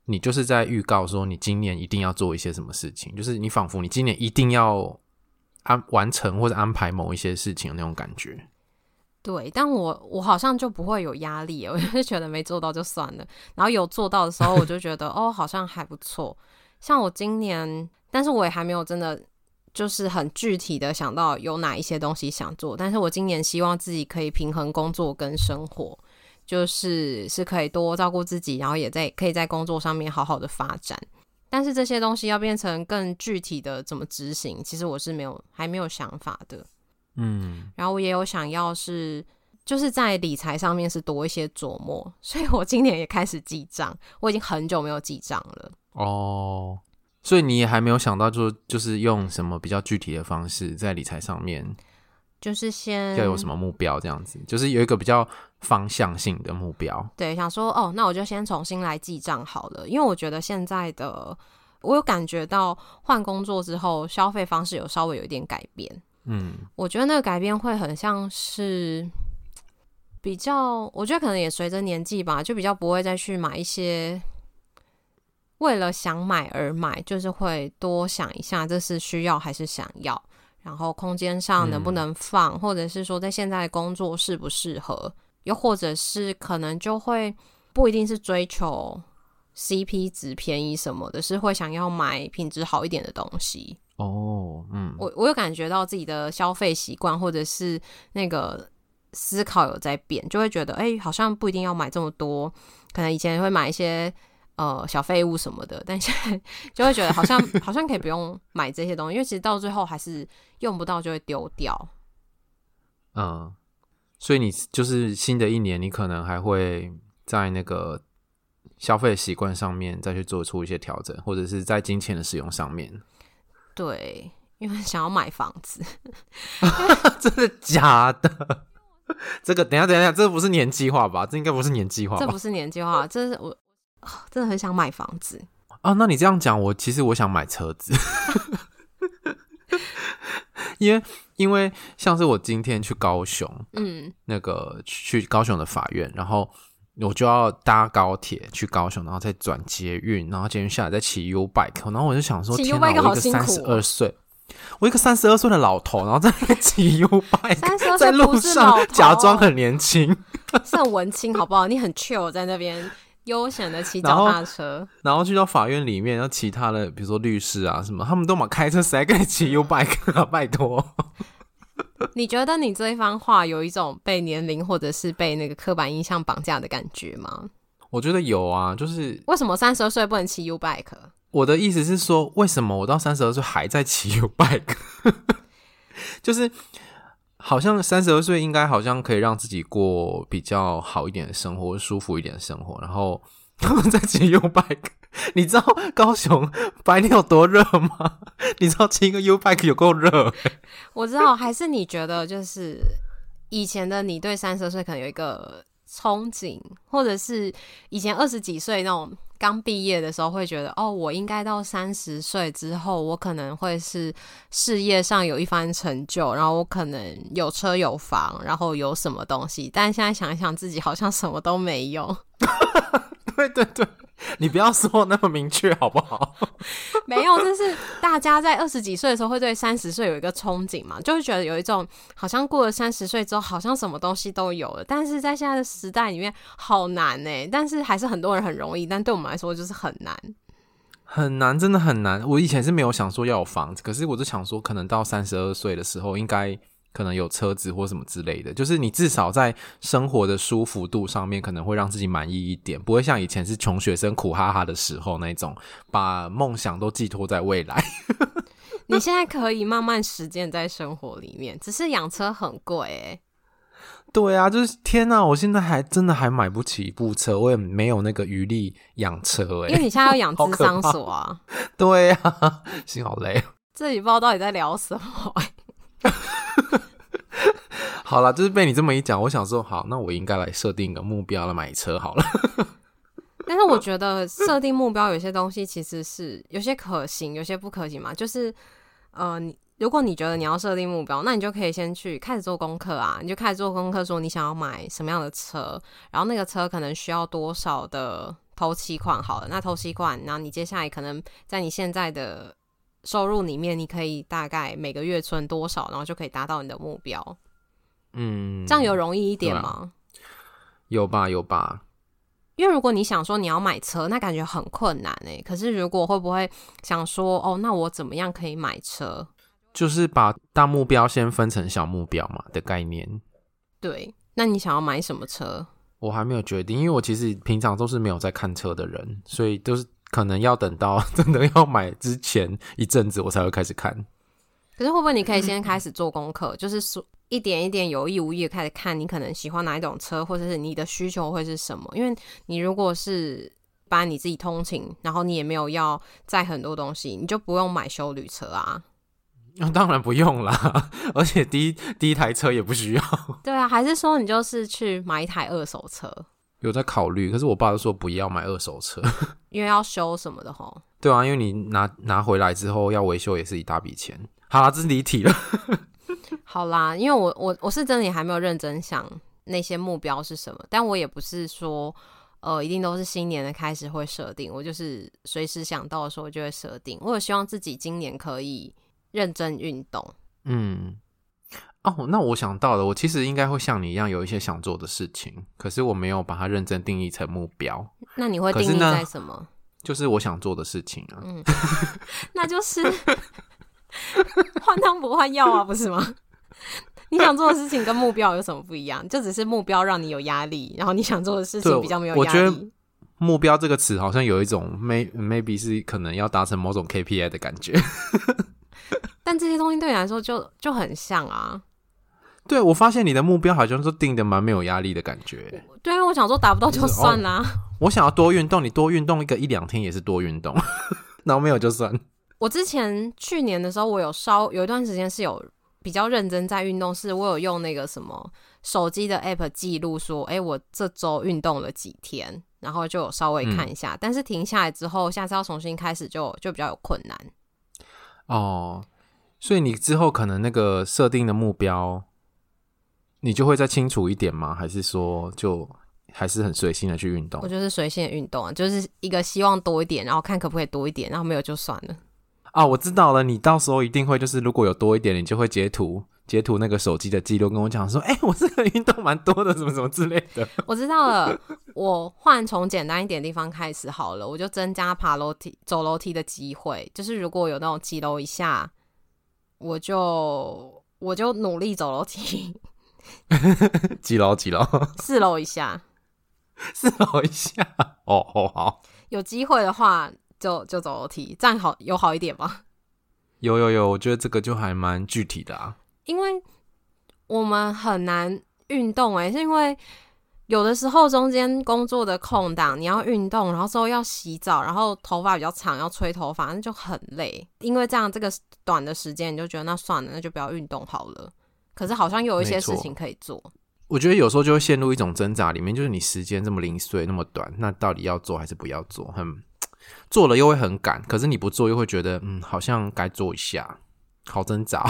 你就是在预告说你今年一定要做一些什么事情，就是你仿佛你今年一定要安完成或者安排某一些事情的那种感觉。对，但我我好像就不会有压力，我就觉得没做到就算了，然后有做到的时候，我就觉得哦，好像还不错。像我今年，但是我也还没有真的。就是很具体的想到有哪一些东西想做，但是我今年希望自己可以平衡工作跟生活，就是是可以多照顾自己，然后也在可以在工作上面好好的发展。但是这些东西要变成更具体的怎么执行，其实我是没有还没有想法的。嗯，然后我也有想要是就是在理财上面是多一些琢磨，所以我今年也开始记账，我已经很久没有记账了。哦。所以你也还没有想到，就就是用什么比较具体的方式在理财上面，就是先要有什么目标这样子，就是有一个比较方向性的目标。对，想说哦，那我就先重新来记账好了，因为我觉得现在的我有感觉到换工作之后，消费方式有稍微有一点改变。嗯，我觉得那个改变会很像是比较，我觉得可能也随着年纪吧，就比较不会再去买一些。为了想买而买，就是会多想一下，这是需要还是想要，然后空间上能不能放，嗯、或者是说在现在的工作适不适合，又或者是可能就会不一定是追求 CP 值便宜什么的，是会想要买品质好一点的东西。哦，嗯，我我有感觉到自己的消费习惯或者是那个思考有在变，就会觉得哎，好像不一定要买这么多，可能以前会买一些。呃，小废物什么的，但现在 [LAUGHS] 就会觉得好像好像可以不用买这些东西，因为其实到最后还是用不到就会丢掉。嗯，所以你就是新的一年，你可能还会在那个消费习惯上面再去做出一些调整，或者是在金钱的使用上面。对，因为想要买房子，[LAUGHS] 真的假的？[LAUGHS] 这个等一下等一下，这不是年计划吧？这应该不是年计划，这不是年计划，这是我。[SIGHS] 真的很想买房子。啊！那你这样讲，我其实我想买车子，[LAUGHS] 因为因为像是我今天去高雄，嗯，那个去高雄的法院，然后我就要搭高铁去高雄，然后再转捷运，然后捷运下来再骑 U bike，然后我就想说，骑天 U 哪，bike 我一个好辛苦哦。三十二岁，我一个三十二岁的老头，然后在那边骑 U bike，32 岁在路上假装很年轻，[LAUGHS] 是很文青，好不好？你很 chill 在那边悠闲的骑脚踏车，然后去到法院里面，然后其他的比如说律师啊什么，他们都嘛开车，谁跟你骑 [LAUGHS] U bike 啊？拜托。你觉得你这一番话有一种被年龄或者是被那个刻板印象绑架的感觉吗？我觉得有啊，就是为什么三十二岁不能骑 U bike？我的意思是说，为什么我到三十二岁还在骑 U bike？[LAUGHS] 就是好像三十二岁应该好像可以让自己过比较好一点的生活，舒服一点的生活，然后他们在骑 U bike。你知道高雄白天有多热吗？[LAUGHS] 你知道骑一个 U bike 有够热？我知道，还是你觉得就是以前的你对三十岁可能有一个憧憬，或者是以前二十几岁那种刚毕业的时候会觉得，哦，我应该到三十岁之后，我可能会是事业上有一番成就，然后我可能有车有房，然后有什么东西。但现在想一想，自己好像什么都没有。对 [LAUGHS] 对对。[LAUGHS] 你不要说那么明确好不好？[LAUGHS] 没有，就是大家在二十几岁的时候会对三十岁有一个憧憬嘛，就会觉得有一种好像过了三十岁之后，好像什么东西都有了。但是在现在的时代里面，好难哎。但是还是很多人很容易，但对我们来说就是很难，很难，真的很难。我以前是没有想说要有房子，可是我就想说，可能到三十二岁的时候，应该。可能有车子或什么之类的，就是你至少在生活的舒服度上面，可能会让自己满意一点，不会像以前是穷学生苦哈哈的时候那种，把梦想都寄托在未来。[LAUGHS] 你现在可以慢慢实践在生活里面，只是养车很贵欸。对啊，就是天哪，我现在还真的还买不起一部车，我也没有那个余力养车欸。因为你现在要养 [LAUGHS] 智商所啊。对啊，[LAUGHS] 心好累。这里不知道到底在聊什么欸。[LAUGHS] 好了，就是被你这么一讲，我想说，好，那我应该来设定一个目标来买车好了。[LAUGHS] 但是我觉得设定目标有些东西其实是有些可行，有些不可行嘛。就是呃，你如果你觉得你要设定目标，那你就可以先去开始做功课啊，你就开始做功课，说你想要买什么样的车，然后那个车可能需要多少的头期款。好了，那头期款，然后你接下来可能在你现在的收入里面，你可以大概每个月存多少，然后就可以达到你的目标。嗯，这样有容易一点吗？啊、有吧，有吧。因为如果你想说你要买车，那感觉很困难诶。可是如果会不会想说，哦，那我怎么样可以买车？就是把大目标先分成小目标嘛的概念。对，那你想要买什么车？我还没有决定，因为我其实平常都是没有在看车的人，所以都是可能要等到 [LAUGHS] 真的要买之前一阵子，我才会开始看。可是会不会你可以先开始做功课，就是说。一点一点有意无意的开始看，你可能喜欢哪一种车，或者是你的需求会是什么？因为你如果是把你自己通勤，然后你也没有要载很多东西，你就不用买修旅车啊。那当然不用啦，[LAUGHS] 而且第一第一台车也不需要。对啊，还是说你就是去买一台二手车？有在考虑，可是我爸都说不要买二手车，[LAUGHS] 因为要修什么的吼。对啊，因为你拿拿回来之后要维修也是一大笔钱。好啦，这是离题了。[LAUGHS] 好啦，因为我我我是真的也还没有认真想那些目标是什么，但我也不是说呃一定都是新年的开始会设定，我就是随时想到的时候就会设定。我也希望自己今年可以认真运动。嗯，哦，那我想到了，我其实应该会像你一样有一些想做的事情，可是我没有把它认真定义成目标。那你会定义在什么？[LAUGHS] 就是我想做的事情啊。嗯，[LAUGHS] 那就是。换汤不换药啊，不是吗？你想做的事情跟目标有什么不一样？就只是目标让你有压力，然后你想做的事情比较没有压力。我觉得“目标”这个词好像有一种 may maybe 是可能要达成某种 KPI 的感觉。[LAUGHS] 但这些东西对你来说就就很像啊。对，我发现你的目标好像都定的蛮没有压力的感觉。对啊，我想说达不到就算啦。就是哦，我想要多运动，你多运动一个一两天也是多运动，[LAUGHS] 然后没有就算。我之前去年的时候，我有稍有一段时间是有比较认真在运动，是我有用那个什么手机的 app 记录说，哎、欸，我这周运动了几天，然后就有稍微看一下。嗯、但是停下来之后，下次要重新开始就就比较有困难。哦，所以你之后可能那个设定的目标，你就会再清楚一点吗？还是说就还是很随性的去运动？我就是随性的运动啊，就是一个希望多一点，然后看可不可以多一点，然后没有就算了。啊，我知道了，你到时候一定会就是如果有多一点，你就会截图。截图那个手机的记录，跟我讲说：“哎、欸，我这个运动蛮多的，什么什么之类的。”我知道了，我换从简单一点地方开始好了，我就增加爬楼梯、走楼梯的机会。就是如果有那种几楼以下，我就我就努力走楼梯。[LAUGHS] 几楼？几楼？[LAUGHS] 四楼以下。四楼以下。哦哦好。有机会的话就，就就走楼梯，这样好有好一点吗？有有有，我觉得这个就还蛮具体的啊。因为我们很难运动哎、欸，是因为有的时候中间工作的空档，你要运动，然后之后要洗澡，然后头发比较长要吹头发，那就很累。因为这样这个短的时间，你就觉得那算了，那就不要运动好了。可是好像有一些事情可以做。我觉得有时候就会陷入一种挣扎里面，就是你时间这么零碎那么短，那到底要做还是不要做？很 [TSK] 做了又会很赶，可是你不做又会觉得嗯，好像该做一下，好挣扎。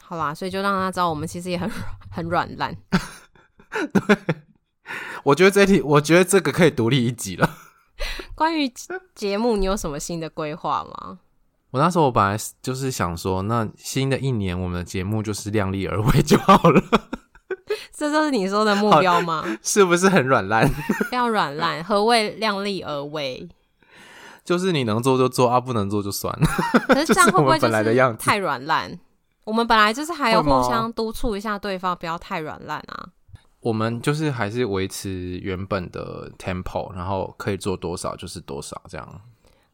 好啦，所以就让他知道我们其实也很 [LAUGHS] 很软烂。[LAUGHS] 对，我觉得这题，我觉得这个可以独立一集了。[LAUGHS] 关于节目，你有什么新的规划吗？我那时候我本来就是想说，那新的一年我们的节目就是量力而为就好了。[LAUGHS] 这就是你说的目标吗？[LAUGHS] 是不是很软烂？[LAUGHS] 要软烂？何谓量力而为？就是你能做就做啊，不能做就算了。可是这样会不会就是太软烂？我们本来就是还要互相督促一下对方，不要太软烂啊。我们就是还是维持原本的 tempo，然后可以做多少就是多少这样。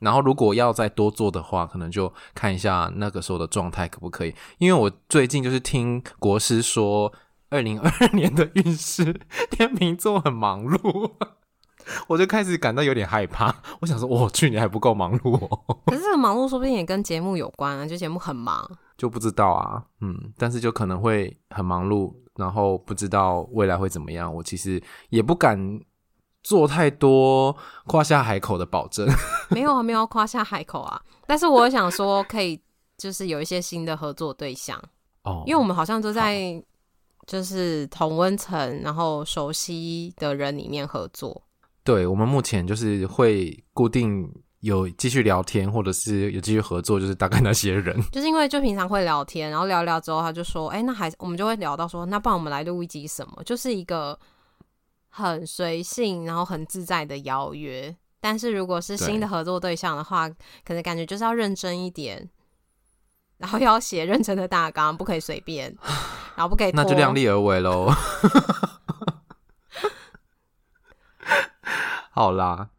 然后如果要再多做的话，可能就看一下那个时候的状态可不可以。因为我最近就是听国师说，二零二二年的运势天秤座很忙碌，[LAUGHS] 我就开始感到有点害怕。我想说，我去年还不够忙碌哦。可是这个忙碌说不定也跟节目有关啊，就节目很忙。就不知道啊，嗯，但是就可能会很忙碌，然后不知道未来会怎么样。我其实也不敢做太多夸下海口的保证。[LAUGHS] 没有啊，没有夸下海口啊。但是我想说，可以就是有一些新的合作对象哦，因为我们好像都在就是同温层，然后熟悉的人里面合作。对，我们目前就是会固定。有继续聊天，或者是有继续合作，就是大概那些人，[LAUGHS] 就是因为就平常会聊天，然后聊聊之后，他就说：“哎、欸，那还我们就会聊到说，那不然我们来录一集什么？就是一个很随性，然后很自在的邀约。但是如果是新的合作对象的话，可能感觉就是要认真一点，然后要写认真的大纲，不可以随便，然后不可以 [LAUGHS]…… 那就量力而为喽。[LAUGHS] 好啦。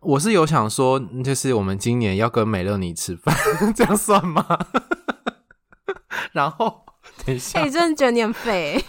我是有想说，就是我们今年要跟美乐妮吃饭，[LAUGHS] 这样算吗？然后等一下，哎、欸，真的觉得你很废，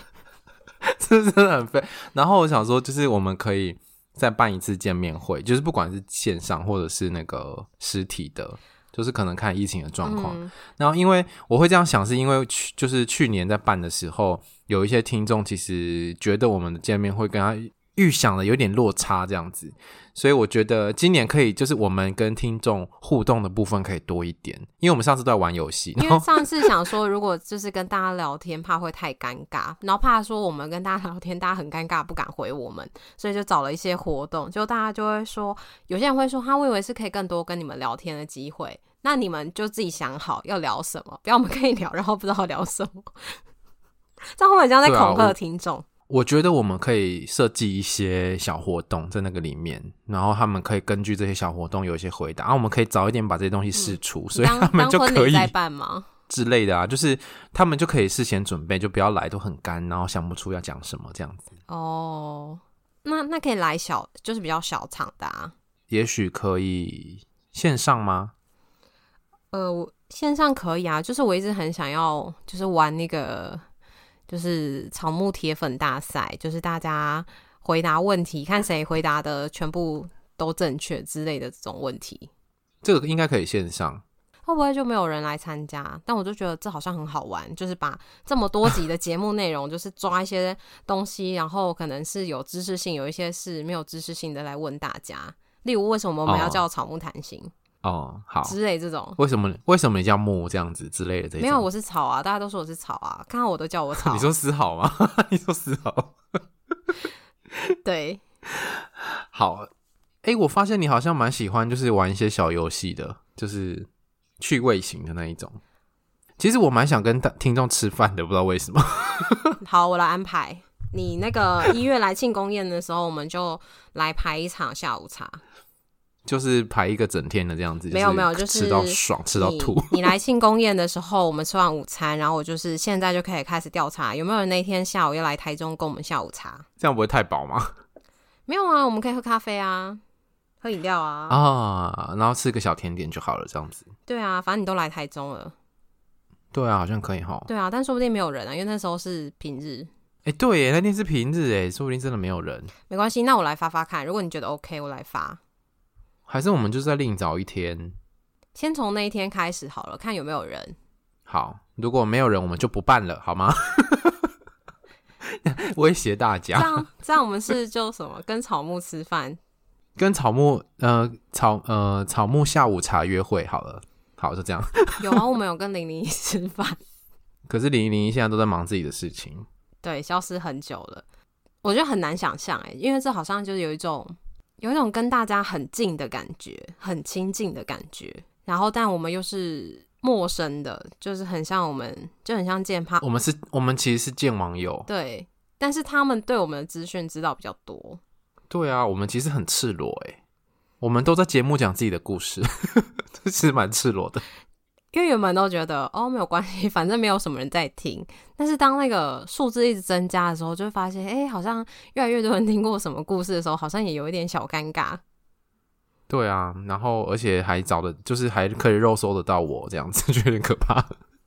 [LAUGHS] 这真的很废。然后我想说，就是我们可以再办一次见面会，就是不管是线上或者是那个实体的，就是可能看疫情的状况。嗯、然后因为我会这样想，是因为去就是去年在办的时候，有一些听众其实觉得我们的见面会跟他预想的有点落差，这样子。所以我觉得今年可以，就是我们跟听众互动的部分可以多一点，因为我们上次都在玩游戏。因为上次想说，如果就是跟大家聊天，怕会太尴尬，然后怕说我们跟大家聊天，大家很尴尬，不敢回我们，所以就找了一些活动，就大家就会说，有些人会说，他会以为是可以更多跟你们聊天的机会，那你们就自己想好要聊什么，不要我们可以聊，然后不知道聊什么，[LAUGHS] 这样会不会这样在恐吓听众？我觉得我们可以设计一些小活动在那个里面，然后他们可以根据这些小活动有一些回答，然后我们可以早一点把这些东西试出，嗯、所以他们就可以办吗 [LAUGHS] 之类的啊，就是他们就可以事先准备，就不要来都很干，然后想不出要讲什么这样子。哦，那那可以来小，就是比较小场的啊。也许可以线上吗？呃，我线上可以啊，就是我一直很想要，就是玩那个。就是草木铁粉大赛，就是大家回答问题，看谁回答的全部都正确之类的这种问题。这个应该可以线上，会不会就没有人来参加？但我就觉得这好像很好玩，就是把这么多集的节目内容，就是抓一些东西，然后可能是有知识性，有一些是没有知识性的来问大家。例如，为什么我们要叫草木谈心？哦，好之类这种。为什么为什么你叫木这样子之类的这种？没有，我是草啊，大家都说我是草啊，看到我都叫我草。[LAUGHS] 你说思豪吗？[LAUGHS] 你说思豪？[LAUGHS] 对，好。哎、欸，我发现你好像蛮喜欢，就是玩一些小游戏的，就是趣味型的那一种。其实我蛮想跟听众吃饭的，不知道为什么。好，我来安排。你那个一月来庆功宴的时候，我们就来排一场下午茶，就是排一个整天的这样子。没有没有，就是吃到爽，吃到吐。[LAUGHS] [LAUGHS] 你来庆功宴的时候，我们吃完午餐，然后我就是现在就可以开始调查，有没有人那天下午要来台中跟我们下午茶？这样不会太饱吗？没有啊，我们可以喝咖啡啊，喝饮料啊啊，然后吃个小甜点就好了，这样子。对啊，反正你都来台中了。对啊，好像可以哈。对啊，但说不定没有人啊，因为那时候是平日。哎，对耶，那天是平日哎，说不定真的没有人。没关系，那我来发发看。如果你觉得 OK，我来发。还是我们就是再另找一天，先从那一天开始好了，看有没有人。好，如果没有人，我们就不办了，好吗？[LAUGHS] 威胁大家。这样，这样我们是就什么？跟草木吃饭？跟草木呃草呃草木下午茶约会好了。好，就这样。[LAUGHS] 有啊，我们有跟零零一吃饭。可是零零一现在都在忙自己的事情。对，消失很久了，我觉得很难想象哎，因为这好像就是有一种有一种跟大家很近的感觉，很亲近的感觉，然后但我们又是陌生的，就是很像我们就很像见怕，我们是，我们其实是见网友，对，但是他们对我们的资讯知道比较多，对啊，我们其实很赤裸哎，我们都在节目讲自己的故事，这 [LAUGHS] 其实蛮赤裸的。因为原本都觉得哦，没有关系，[LAUGHS] 反正没有什么人在听。但是当那个数字一直增加的时候，就会发现，哎，好像越来越多人听过什么故事的时候，好像也有一点小尴尬。对啊，然后而且还找的，就是还可以肉搜得到我这样子，就有点可怕。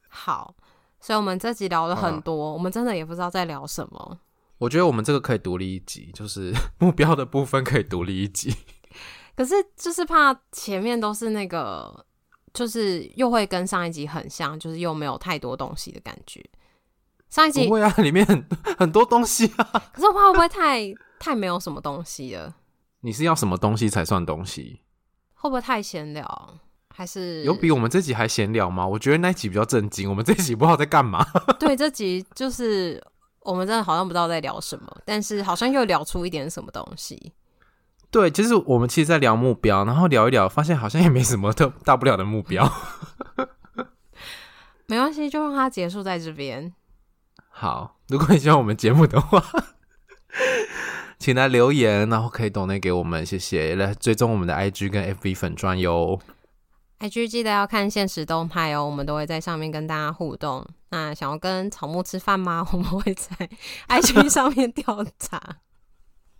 好，所以我们这集聊了很多，啊，我们真的也不知道在聊什么。我觉得我们这个可以独立一集，就是 [LAUGHS] 目标的部分可以独立一集。可是就是怕前面都是那个。就是又会跟上一集很像，就是又没有太多东西的感觉。上一集不会啊，里面很很多东西啊。[LAUGHS] 可是会不会太太没有什么东西了？你是要什么东西才算东西？会不会太闲聊？还是有比我们这集还闲聊吗？我觉得那一集比较震惊，我们这集不知道在干嘛。[LAUGHS] 对，这集就是我们真的好像不知道在聊什么，但是好像又聊出一点什么东西。对，就是我们其实，在聊目标，然后聊一聊，发现好像也没什么特大不了的目标。[LAUGHS] 没关系，就让它结束在这边。[LAUGHS] 好，如果你喜欢我们节目的话，请来留言，然后可以 donate 给我们，谢谢。来追踪我们的 IG 跟 FB 粉专哟。IG 记得要看限时动态哦，我们都会在上面跟大家互动。那想要跟草木吃饭吗？[LAUGHS] 我们会在 IG 上面调查。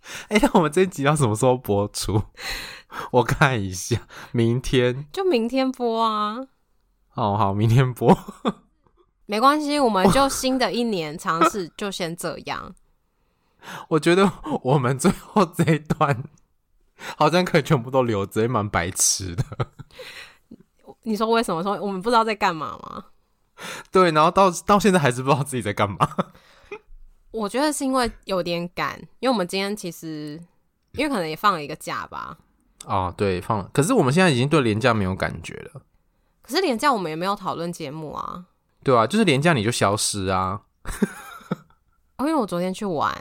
[LAUGHS] 哎、欸，那我们这一集要什么时候播出？[LAUGHS] 我看一下，明天就明天播啊。哦，好，明天播，[LAUGHS] 没关系，我们就新的一年尝试，就先这样。我觉得我们最后这一段好像可以全部都留着，也蛮白痴的。你说为什么说我们不知道在干嘛吗？对，然后到到现在还是不知道自己在干嘛。我觉得是因为有点赶，因为我们今天其实因为可能也放了一个假吧。哦，对，放了。可是我们现在已经对廉价没有感觉了。可是廉价我们也没有讨论节目啊。对啊，就是廉价你就消失啊。哦，因为我昨天去玩。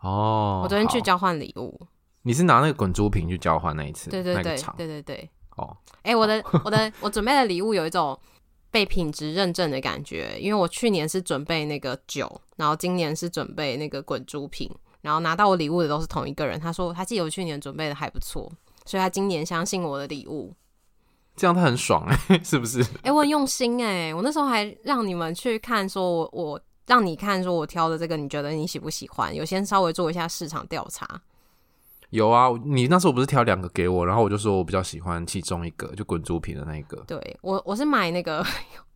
哦。我昨天去交换礼物。你是拿那个滚珠瓶去交换那一次？对对对，对对对。哦。哎、欸，我的我的我准备的礼物有一种。被品质认证的感觉，因为我去年是准备那个酒，然后今年是准备那个滚珠瓶，然后拿到我礼物的都是同一个人。他说他记得我去年准备的还不错，所以他今年相信我的礼物，这样他很爽哎、欸，[LAUGHS] 是不是？哎、欸，我很用心哎、欸，我那时候还让你们去看，说我我让你看，说我挑的这个，你觉得你喜不喜欢？有先稍微做一下市场调查。有啊，你那时候不是挑两个给我，然后我就说我比较喜欢其中一个，就滚珠瓶的那一个。对，我我是买那个，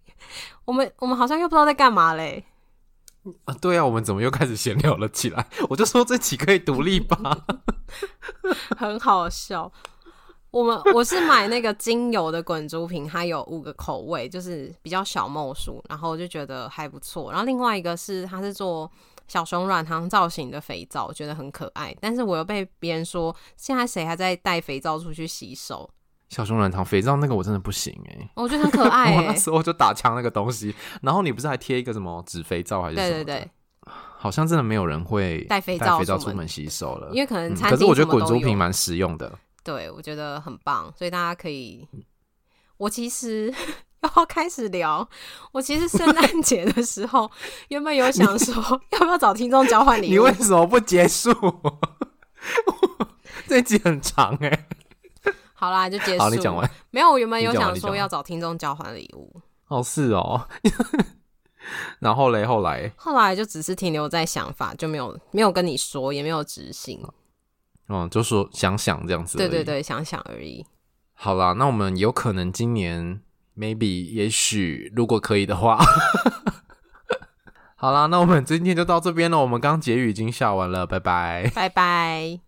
[LAUGHS] 我们我们好像又不知道在干嘛嘞。啊，对啊，我们怎么又开始闲聊了起来？[LAUGHS] 我就说这期可以独立吧，[LAUGHS] 很好笑。我们我是买那个精油的滚珠瓶，它有五个口味，就是比较小梦数，然后我就觉得还不错。然后另外一个是它是做。小熊软糖造型的肥皂，我觉得很可爱，但是我又被别人说，现在谁还在带肥皂出去洗手？小熊软糖肥皂那个我真的不行哎、欸，我觉得很可爱、[LAUGHS] 欸。我那时候就打枪那个东西，然后你不是还贴一个什么纸肥皂还是什么？对对对，好像真的没有人会带肥皂肥皂出门洗手了，因为可能、嗯、可是我觉得滚珠瓶蛮实用的。对，我觉得很棒，所以大家可以。我其实 [LAUGHS] 要开始聊，我其实圣诞节的时候原本有想说要不要找听众交换礼物，你为什么不结束？这集很长哎、欸。[LAUGHS] 好啦，就结束。好，你讲完。没有，我原本有想说要找听众交换礼物。哦，是哦。[LAUGHS] 然后嘞，后来，后来就只是停留在想法，就没有没有跟你说，也没有执行。哦，就说想想这样子。对对对，想想而已。好啦，那我们有可能今年，maybe，也许，如果可以的话。[LAUGHS] 好啦，那我们今天就到这边了。我们刚结语已经下完了，拜拜，拜拜。